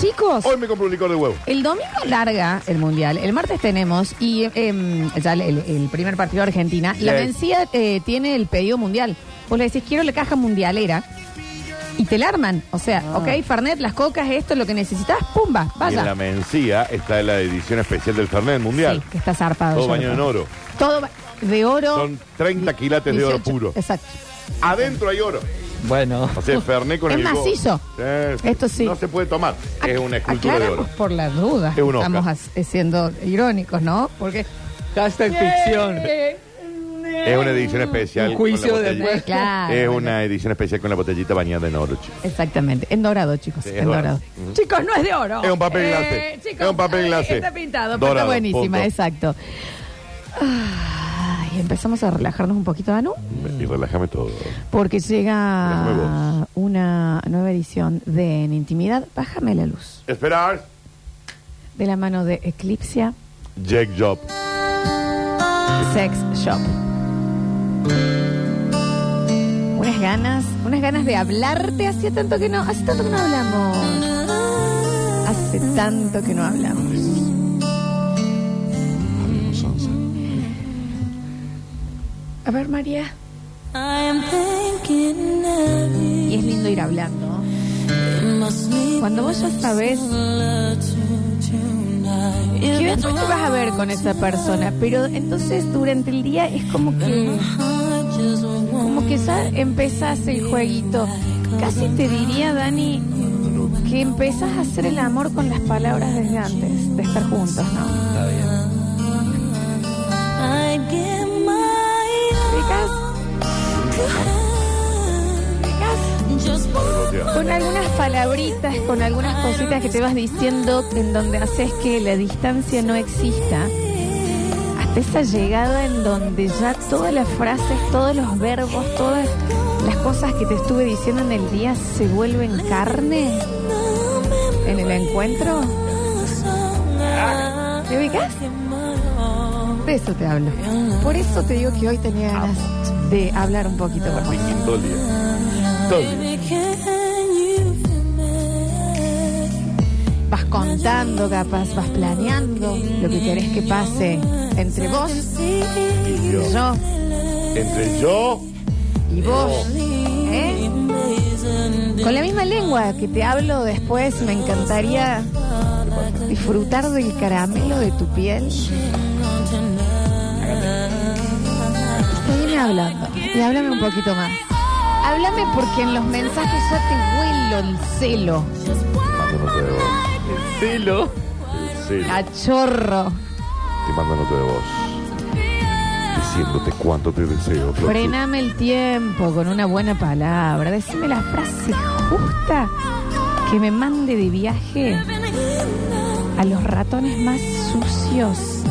Chicos, Hoy me compro un licor de huevo. el domingo larga el mundial. El martes tenemos y em, ya el, el primer partido de Argentina. La Yes. vencida eh, tiene el pedido mundial. Vos le decís, quiero la caja mundialera. Y te la arman. O sea, ok, Fernet, las cocas, esto, lo que necesitas, pumba, Y en la vaya. Mencía está la edición especial del Fernet Mundial. Sí, que está zarpado. Todo yo bañado en oro. Todo ba- de oro. Son 30 quilates de oro 18, puro. Exacto. Adentro hay oro. Bueno, O sea, Fernet con Es el macizo. Esto sí. No se puede tomar. Es una escultura de Aclaramos oro. por las dudas. Es un Oscar. Estamos as- siendo irónicos, ¿no? Porque. hashtag ficción. Es una edición especial. Un juicio con la de- Claro. Es una edición especial con la botellita bañada en oro, chicos. Exactamente, en dorado, chicos, Sí, es en dorado. dorado. Ujú. Chicos, no es de oro. Es un papel Eh, glacé. chicos, Es un papel eh, glacé. Está pintado, pero Dorado, está buenísima, punto. exacto. Ay, empezamos a relajarnos un poquito, Anu, Y relájame todo. porque llega una nueva edición de En Intimidad. Bájame la luz. Esperar. De la mano de Eclipsia Jack Job. Sex Shop. Unas ganas, unas ganas de hablarte. Hace tanto que no, hace tanto que no hablamos. Hace tanto que no hablamos. A ver, María. Y es lindo ir hablando. Cuando vos ya sabes que después te vas a ver con esa persona, pero entonces durante el día es como que como que ya empezás el jueguito. Casi te diría, Dani, que empezás a hacer el amor con las palabras desde antes de estar juntos, ¿no? Está bien. Con algunas palabritas, con algunas cositas que te vas diciendo en donde haces que la distancia no exista. Hasta esa llegada en donde ya todas las frases, todos los verbos, todas las cosas que te estuve diciendo en el día se vuelven carne en el encuentro. ¿Te ubicas? De eso te hablo. Por eso te digo que hoy tenía ganas de hablar un poquito día. Vas contando, capaz, vas planeando lo que querés que pase entre vos Y y yo. yo Entre yo. y vos. ¿eh? Con la misma lengua que te hablo después, me encantaría disfrutar del caramelo de tu piel. Hablando y háblame un poquito más. Háblame porque en los mensajes ya te huelo el celo, Mando nota de voz. Celo. El celo. cachorro. Te mando nota de voz. Diciéndote cuánto te deseo. Flor. Frename el tiempo con una buena palabra. Decime la frase justa que me mande de viaje a los ratones más sucios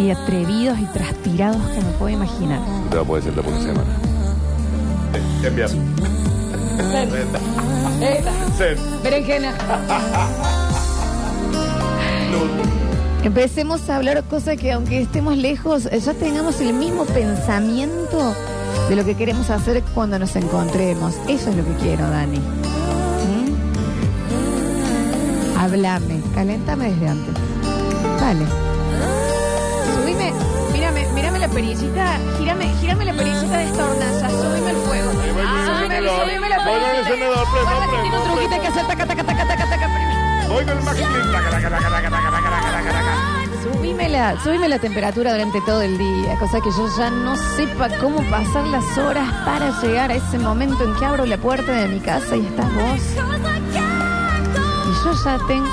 y atrevidos y transpirados que me puedo imaginar. No te va a poder sentar por una semana. Te-. Berenjena. Empecemos a hablar cosas que aunque estemos lejos, ya tengamos el mismo pensamiento de lo que queremos hacer cuando nos encontremos. Eso es lo que quiero, Dani. ¿Mm? Háblame, caléntame desde antes. Dale mírame, la perillita, gírame, gírame la perillita de esta hornaza, súbeme el fuego. Súbeme, la perillita. Que tiene un que hacer Subime la, la temperatura durante todo el día, cosa que yo ya no sepa cómo pasar las horas para llegar a ese momento en que abro la puerta de mi casa y estás vos. Y yo ya tengo,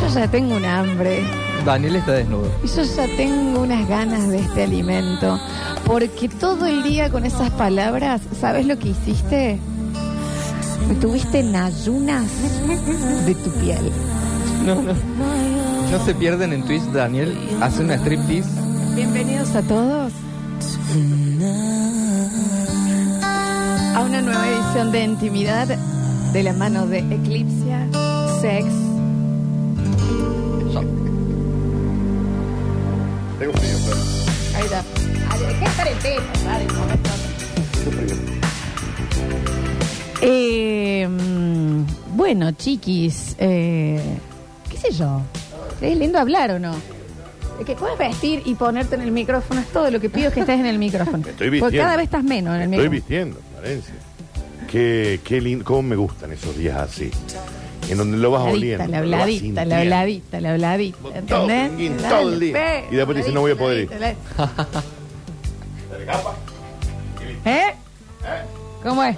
yo ya tengo un hambre. Daniel está desnudo. Y yo ya tengo unas ganas de este alimento. Porque todo el día con esas palabras, ¿sabes lo que hiciste? Me tuviste en ayunas de tu piel. No, no. No se pierden en Twitch, Daniel hace una striptease. Bienvenidos a todos a una nueva edición de Intimidad de la mano de Eclipsia Sex. Eh, bueno, chiquis, eh, ¿qué sé yo? ¿Es lindo hablar o no? Es que puedes vestir y ponerte en el micrófono, es todo lo que pido es que estés en el micrófono. estoy Porque vistiendo. cada vez estás menos en el Me estoy micrófono. vistiendo, Florencia. Qué, qué lindo, cómo me gustan esos días así. En donde lo vas La oliendo. habladita, la habladita, la habladita, la habladita. Todo, ¿Entendés? todo el día. Y después dice, no voy a poder ir. la- ¿Eh? ¿Cómo es?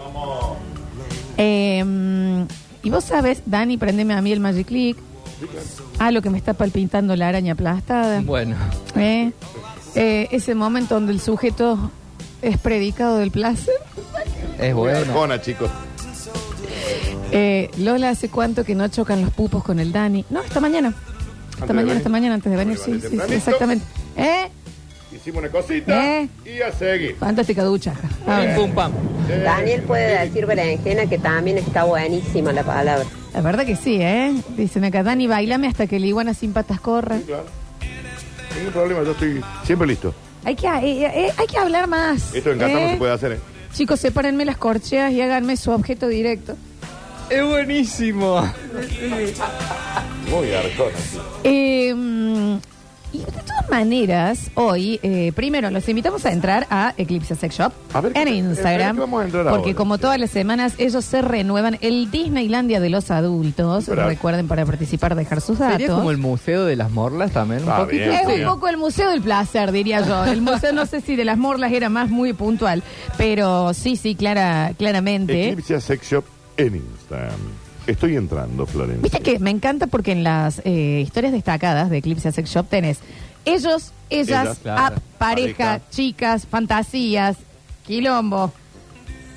Eh, mm, y vos sabes, Dani, prendeme a mí el Magic Click. Ah, lo que me está palpitando la araña aplastada. Bueno, ¿Eh? Eh, ese momento donde el sujeto es predicado del placer. es bueno. Arjona, chicos. Eh, Lola, ¿hace cuánto que no chocan los pupos con el Dani? No, esta mañana. Esta mañana, esta mañana, antes de venir, sí, sí, sí, exactamente. ¿Eh? Hicimos una cosita ¿Eh? y a seguir. Fantástica ducha. A ver, Pum, pam. Daniel puede decir berenjena que también está buenísima la palabra. La verdad que sí, ¿eh? Dicen acá, Dani, bailame hasta que la iguana sin patas corra. Claro. Ningún problema, yo estoy siempre listo. Hay que, eh, eh, hay que hablar más. Esto en casa no ¿eh? se puede hacer, ¿eh? Chicos, sepárenme las corcheas y háganme su objeto directo. Es buenísimo. Muy sí. Eh, todas maneras, hoy, eh, primero, los invitamos a entrar a Eclipse Sex Shop A ver, en ¿qué- Instagram. vamos a entrar porque ahora? como todas las semanas, ellos se renuevan el Disneylandia de los adultos. Recuerden para participar, dejar sus datos. Sería como el museo de las morlas también. Un Ah, poquito. bien. Es Sí. un poco el museo del placer, diría yo. El museo, no sé si de las morlas era más muy puntual, pero sí, sí, clara, claramente. Eclipse Sex Shop en Instagram. Estoy entrando, Florencia. Viste que me encanta porque en las eh, historias destacadas de Eclipse Sex Shop tenés ellos, ellas, Ellas, claro. app, pareja, Pareja. chicas, fantasías, quilombo.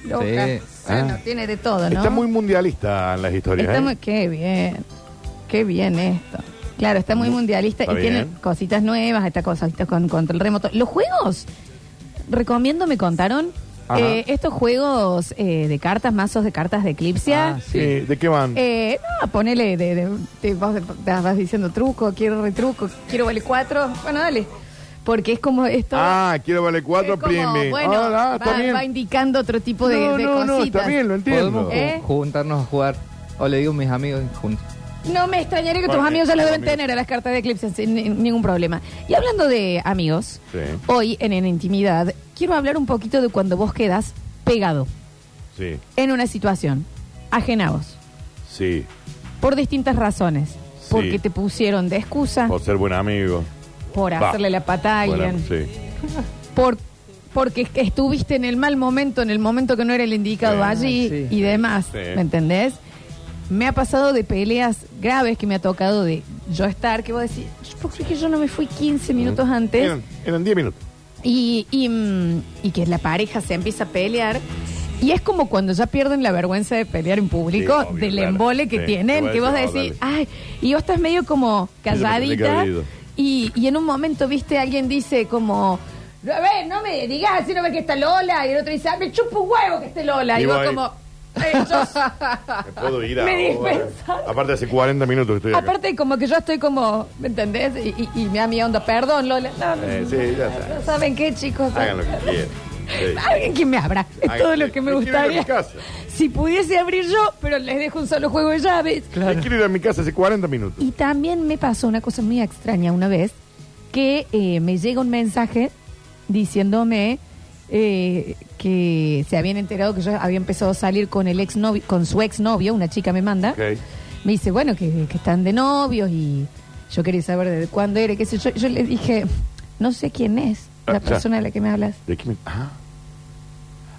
Loca. Sí. Bueno, Ah. tiene de todo, ¿no? Está muy mundialista en las historias. Está ¿eh? muy- Qué bien. Qué bien esto. Claro, está muy mundialista Está y tiene bien. cositas nuevas, está cositas con control remoto. Los juegos, recomiendo, me contaron. Eh, estos juegos eh, de cartas, mazos de cartas de Eclipsia. Ah, Sí, ¿De qué van? Eh, no, ponele, de, vas, te vas diciendo truco, quiero retruco, quiero vale cuatro. Bueno, dale. Porque es como esto. ah, quiero vale cuatro, es como, prime. Bueno, Ah, ah, va, indicando otro tipo de, no, de no, no, está bien, lo entiendo. Podemos ¿Eh? juntarnos a jugar. O le digo a mis amigos juntos. No me extrañaría que tus amigos ya lo los deben amigos. tener a las cartas de Eclipse sin ni- ningún problema. Y hablando de amigos, Sí. hoy en, En Intimidad quiero hablar un poquito de cuando vos quedas pegado Sí, en una situación, ajena a vos, sí. por distintas razones. Sí. Porque te pusieron de excusa, Por ser buen amigo. por Va. hacerle la pata a Bueno, alguien, sí. por porque es que estuviste en el mal momento, en el momento que no era el indicado Sí, allí sí. y demás, Sí. ¿me entendés? Me ha pasado de peleas graves que me ha tocado de yo estar, que vos decís, ¿por qué yo no me fui 15 minutos antes? Eran, eran 10 minutos. Y, y, mm, y que la pareja se empieza a pelear. Y es como cuando ya pierden la vergüenza de pelear en público, Sí, obvio, del claro. embole que Sí, tienen, que que vos decís, decís, "Oh, ay, y vos estás medio como calladita. Y, y en un momento, viste, alguien dice como, a ver, no me digas así, no ves que está Lola. Y el otro dice, ah, me chupo un huevo que esté Lola. Y, Y vos voy. como, Me puedo ir Me ahora. dispensaron. Aparte, hace 40 minutos que estoy acá. Aparte, como que yo estoy como, ¿me entendés? Y, y, y me da mi onda, perdón, Lola. No, Eh, sí, ya está. no saben qué, chicos. Hagan lo que quieran. Sí. Alguien que me abra. Es Hagan- todo lo que me me quiero ir a mi gustaría. casa. Si pudiese abrir yo, pero les dejo un solo juego de llaves. Quiero ir a mi casa hace 40 minutos. Y también me pasó una cosa muy extraña una vez, que eh, me llega un mensaje diciéndome eh, que se habían enterado que yo había empezado a salir con el ex con su exnovio, una chica me manda. Ok. Me dice, bueno, que, que están de novios y yo quería saber desde cuándo era, qué sé yo. Yo le dije, no sé quién es Ah, la ya. persona de la que me hablas. ¿De qué me.? Ah.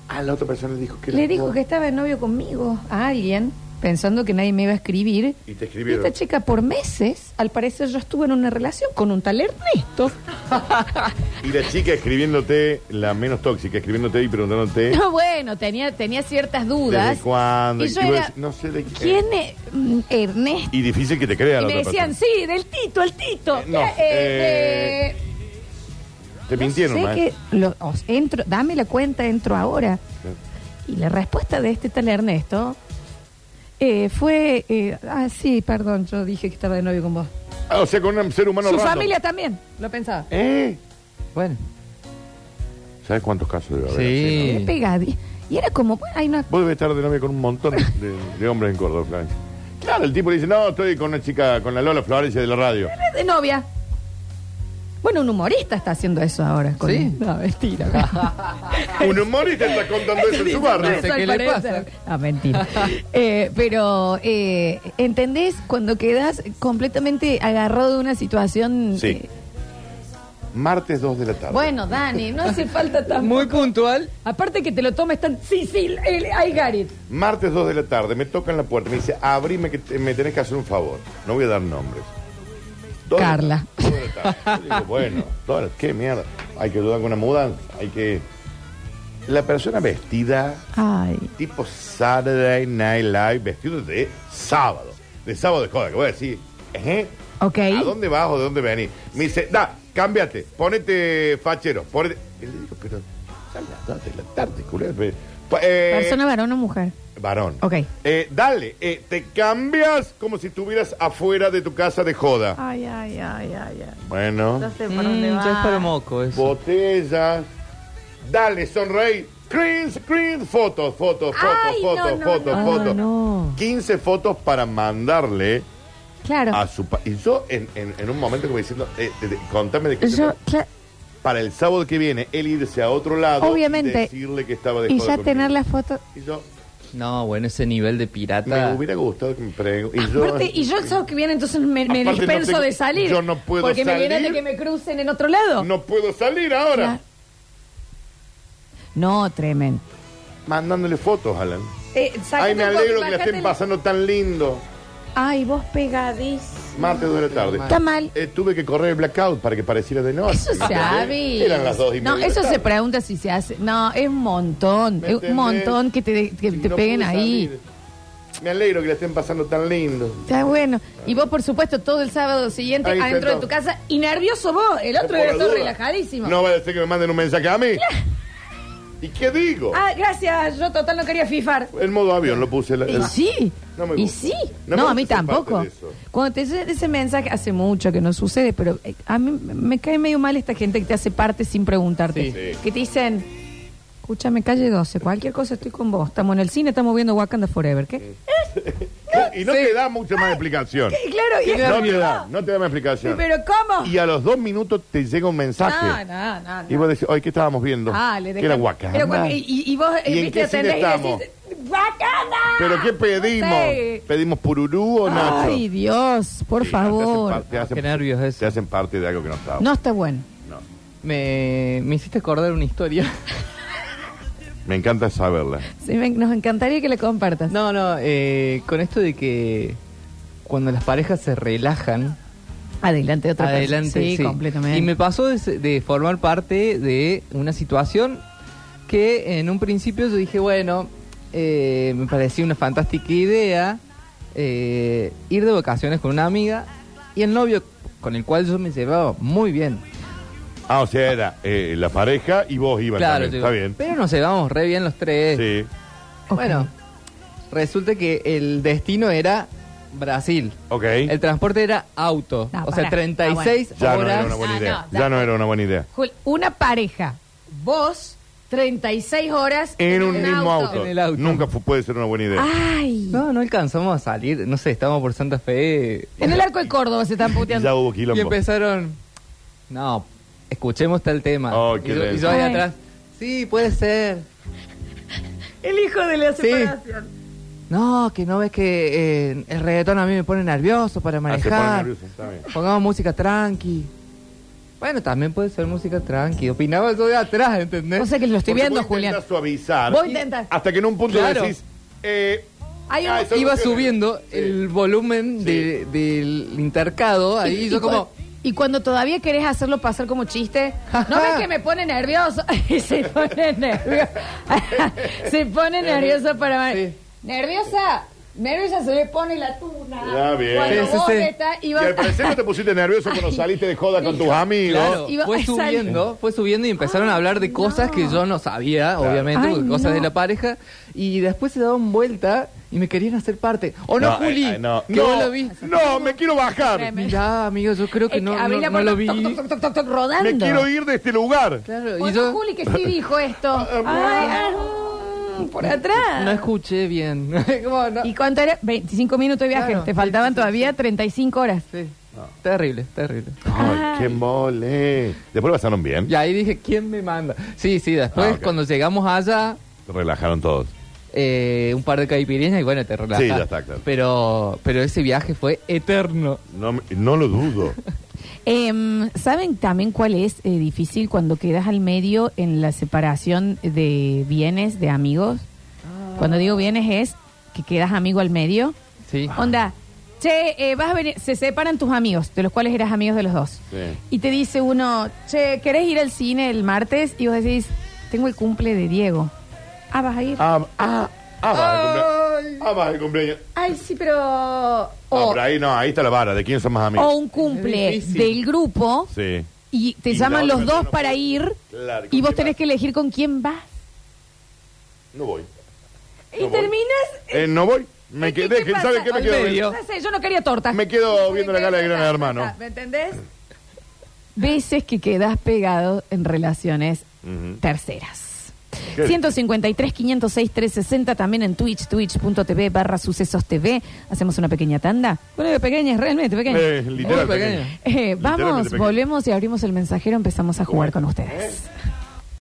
Ah, la otra persona le dijo que Le dijo que estaba de novio conmigo, a alguien. Pensando que nadie me iba a escribir. Y te Y escribieron. esta chica por meses, al parecer yo estuve en una relación con un tal Ernesto. Y la chica escribiéndote, la menos tóxica, escribiéndote y preguntándote No, bueno, tenía, tenía ciertas dudas. desde cuándo. Y yo y vos era, decís, no sé de. ¿Quién es mm, Ernesto? Y difícil que te crea Y la me otra decían, persona. sí, del Tito, el Tito. Eh, no, Eh, eh, Te no mintieron, sé que lo- os entro, dame la cuenta, entro ahora. Y la respuesta de este tal Ernesto eh, fue, eh, ah, sí, perdón, yo dije que estaba de novio con vos. Ah, o sea, con un ser humano Su random. familia también, lo pensaba. ¿Eh? Bueno, ¿Sabes cuántos casos debe haber? Sí. así, Era pegadi- Y era como, bueno, hay una... no? Vos debes estar de novia con un montón de, de hombres en Córdoba, Florencia. Claro, el tipo le dice, no, estoy con una chica, con la Lola Florencia de la radio. de novia. Bueno, un humorista está haciendo eso ahora. Con Sí. No, mentira. Un humorista está contando eso en su barrio. No sé qué le pasa. No, mentira. Eh, pero, eh, ¿entendés? Cuando quedas completamente agarrado de una situación... Sí. eh, Martes 2 de la tarde. bueno, Dani, no hace falta tan... muy puntual. Aparte que te lo tomes tan... Sí, sí, el- I got it. Martes 2 de la tarde, me tocan la puerta, me dice, abrime que te- me tenés que hacer un favor. No voy a dar nombres. Carla. Yo digo, bueno, qué mierda. Hay que ayudar con una mudanza. Hay que. La persona vestida, Ay. tipo Saturday Night Live, vestido de sábado. De sábado de joda, que voy a decir, ¿eh? Ok. ¿A dónde vas o de dónde venís? Me dice, da, cámbiate, ponete fachero, ponete. Y le digo, pero sale a las dos de la tarde, culero. Eh, ¿Persona varón o mujer? Varón. Ok. Eh, dale, eh, te cambias como si estuvieras afuera de tu casa de joda. Ay, ay, ay, ay, ay. Bueno, No sé por Mm, dónde va. ya es para moco eso. botellas. Dale, sonreí. Screen, screen, fotos, fotos, fotos, Ay, no, fotos, no, fotos, no. fotos. Ah, no. 15 fotos para mandarle Claro. a su... pa- y yo en, en- en un momento como diciendo, eh, de- de- contame de qué se Yo, trata. cla- Para el sábado que viene, él irse a otro lado Obviamente. y decirle que estaba de y joda ya conmigo. tener la foto... Y yo, No, bueno, ese nivel de me pirata. hubiera gustado que me pregunte. Y yo, Aparte, y yo el sábado que viene entonces me, me Aparte, no dispenso tengo- de salir. yo no puedo Porque me viene de salir. que me crucen en otro lado. no puedo salir ahora. No, tremendo. Mandándole fotos, Alan. Eh, Ay, me un alegro que la estén pasando tan lindo. Ay, vos pegadís. Martes de la tarde. Está mal. Eh, tuve que correr el blackout para que pareciera de noche. Eso ¿me se entendés? Eran las dos y No, media de eso se tarde. pregunta si se hace. No, es un montón. ¿Me Es un montón que te, que te no peguen pude ahí. salir. Me alegro que la estén pasando tan lindo. Está bueno. Y vos, por supuesto, todo el sábado siguiente Ahí adentro de tu casa. Y nervioso vos. El otro Por era la todo duda. relajadísimo. No vaya a ser que me manden un mensaje a mí. ¿Y qué digo? Ah, gracias. Yo total no quería fifar. El modo avión lo puse. la- Y sí. No me y sí. No No, me a mí gusta ser tampoco. parte de eso. Cuando te llega ese mensaje, hace mucho que no sucede, pero eh, a mí me cae medio mal esta gente que te hace parte sin preguntarte. Sí. Sí. Que te dicen, escúchame, calle 12, cualquier cosa estoy con vos. Estamos en el cine, estamos viendo Wakanda Forever. ¿Qué? Y no Sí. te da mucha más explicación. Y claro, y No te da, no te da más explicación. Pero ¿cómo? Y a los dos minutos te llega un mensaje. No, no, no. no. Y vos decís, hoy ¿qué estábamos viendo? Ah, le Que era dejan- Wakanda. Era Wakanda. Y, y- y vos ¿Y en viste, qué cine atendés y estamos? ¿Pero qué pedimos? ¿Pedimos pururú o nacho? Ay, Dios, por Sí, Te hacen, favor. par- te hacen- Qué nervios eso. te hacen parte de algo que no está. No está bueno. No. Me, me hiciste acordar una historia. Me encanta saberla. Sí, me- nos encantaría que le compartas. No, no, eh, con esto de que cuando las parejas se relajan, Adelante, otra adelante. persona. Sí, sí. completamente. Y me pasó de, de formar parte de una situación que en un principio yo dije, bueno, eh, me parecía una fantástica idea eh, ir de vacaciones con una amiga y el novio con el cual yo me llevaba muy bien. Ah, o sea, era eh, la pareja y vos ibas Claro, también. digo, Está bien. pero nos llevamos re bien los tres. Sí. Ok. Bueno, resulta que el destino era Brasil. Ok. El transporte era auto. No, o sea, pará. 36 Ya no horas. era una buena Ah, idea. no, ya ya. no era una buena idea. Jul, una pareja, vos, 36 horas En un mismo auto. En el auto. Nunca fu- puede ser una buena idea. Ay. No, no alcanzamos a salir. No sé, estábamos por Santa Fe. En el arco de Córdoba se están puteando. ya hubo Y quilombo. empezaron. No, escuchemos tal tema. Oh, y, qué yo, y yo ahí Ay. atrás. Sí, puede ser. El hijo de la Sí. separación. No, que no ves que eh, el reggaetón a mí me pone nervioso para Ah, se pone manejar. nervioso, está bien. Pongamos música tranqui. Bueno, también puede ser música tranqui. Opinaba yo de atrás, ¿entendés? O sea que lo estoy Porque viendo, vos Julián. intentás suavizar. Vos intentás. Hasta que en un punto Claro. decís, eh, Hay un- Ah, Iba subiendo Sí. el volumen de- del intercado, ahí Y- y yo como... Y cuando todavía querés hacerlo pasar como chiste, ¿no ves que me pone nervioso? Y se pone nervioso. se pone nervioso para... Sí. ¿Nerviosa? Nerviosa se le pone la tuna. Ah, bien. Cuando Sí, sí, vos sí. estás y vas- al parecer no te pusiste nervioso cuando saliste de joda con tus amigos. Claro, Iba- fue subiendo, fue subiendo y empezaron a hablar de cosas que yo no sabía, obviamente, Ay, porque cosas no. de la pareja, y después se daban vuelta y me querían hacer parte. ¿O no, Juli? eh, eh, no, que no, vos lo vi. no, me quiero bajar. Tremendo. Mirá, amigo, yo creo que Es no, abrí no- la no puerta, lo vi. toc, toc, toc, toc, toc, rodando. Me quiero ir de este lugar. Claro, Bueno, y yo Juli que sí dijo esto. Ay, ah, mm, por atrás. no escuché bien. Como no- ¿Y cuánto era? 25 minutos de viaje. Claro, Te faltaban sí, sí, todavía 35 horas. Sí. Terrible, terrible. Ay, qué mole. Después pasaron bien. Y ahí dije, ¿quién me manda? Sí, sí, después Ah, ok. cuando llegamos allá, relajaron todos. Eh, un par de caipirinhas y bueno, te relajas. Sí, ya está, claro. Pero, pero ese viaje fue eterno. No, me- no lo dudo. Em, ¿Saben también cuál es eh, difícil cuando quedas al medio en la separación de bienes de amigos? Cuando digo bienes es que quedas amigo al medio. Sí. Onda, che, eh, vas a venir, se separan tus amigos, de los cuales eras amigos de los dos. Sí. Y te dice uno, che, ¿querés ir al cine el martes? Y vos decís, tengo el cumple de Diego. Ah, vas a ir. Ah, ah, ah, va el cumpleaños. Ah, va el cumpleaños. Ay, sí, pero... No, O, pero ahí no, ahí está la vara. ¿De quién son más amigos? o un cumple difícil. del grupo Sí. y te Y llaman la los otra dos no para puede. ir Claro, ¿con y vos quién tenés vas? que elegir con quién vas. No voy. Y voy. terminas... Eh, no voy. Me ¿Qué- quedé. qué pasa? ¿Sabe qué me Al quedo? medio. No sé, yo no quería torta. Me quedo viendo la gala de Gran Hermano. ¿Me entendés? Veces que quedas pegado en relaciones Ujú. terceras. ¿Qué? 153, 506, 360, también en Twitch, twitch.tv barra sucesos TV. Hacemos una pequeña tanda. Bueno, pequeña, realmente pequeña. Eh, literal, Muy pequeño. Eh, vamos, volvemos y abrimos el mensajero, empezamos a jugar con ¿Eh? ustedes.